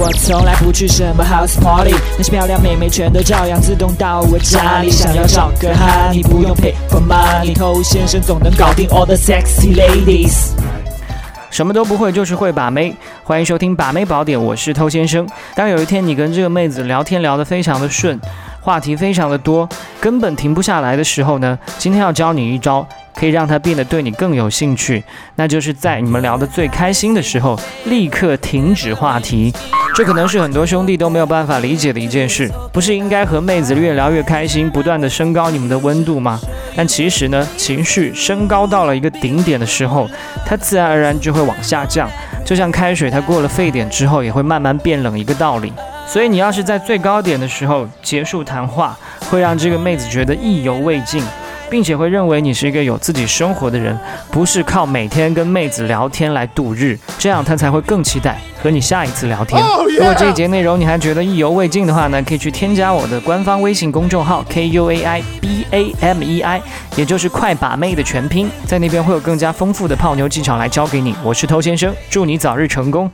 我从来不去什么 house party，那些漂亮妹妹全都照样自动到我家里。想要找个哈，你不用 pay for money，偷先生总能搞定 all the sexy ladies。什么都不会，就是会把妹。欢迎收听《把妹宝典》，我是偷先生。当有一天你跟这个妹子聊天聊得非常的顺，话题非常的多，根本停不下来的时候呢，今天要教你一招，可以让她变得对你更有兴趣，那就是在你们聊得最开心的时候，立刻停止话题。这可能是很多兄弟都没有办法理解的一件事，不是应该和妹子越聊越开心，不断的升高你们的温度吗？但其实呢，情绪升高到了一个顶点的时候，它自然而然就会往下降，就像开水，它过了沸点之后也会慢慢变冷一个道理。所以你要是在最高点的时候结束谈话，会让这个妹子觉得意犹未尽。并且会认为你是一个有自己生活的人，不是靠每天跟妹子聊天来度日，这样他才会更期待和你下一次聊天。如果这一节内容你还觉得意犹未尽的话呢，可以去添加我的官方微信公众号 k u a i b a m e i，也就是快把妹的全拼，在那边会有更加丰富的泡妞技巧来教给你。我是偷先生，祝你早日成功。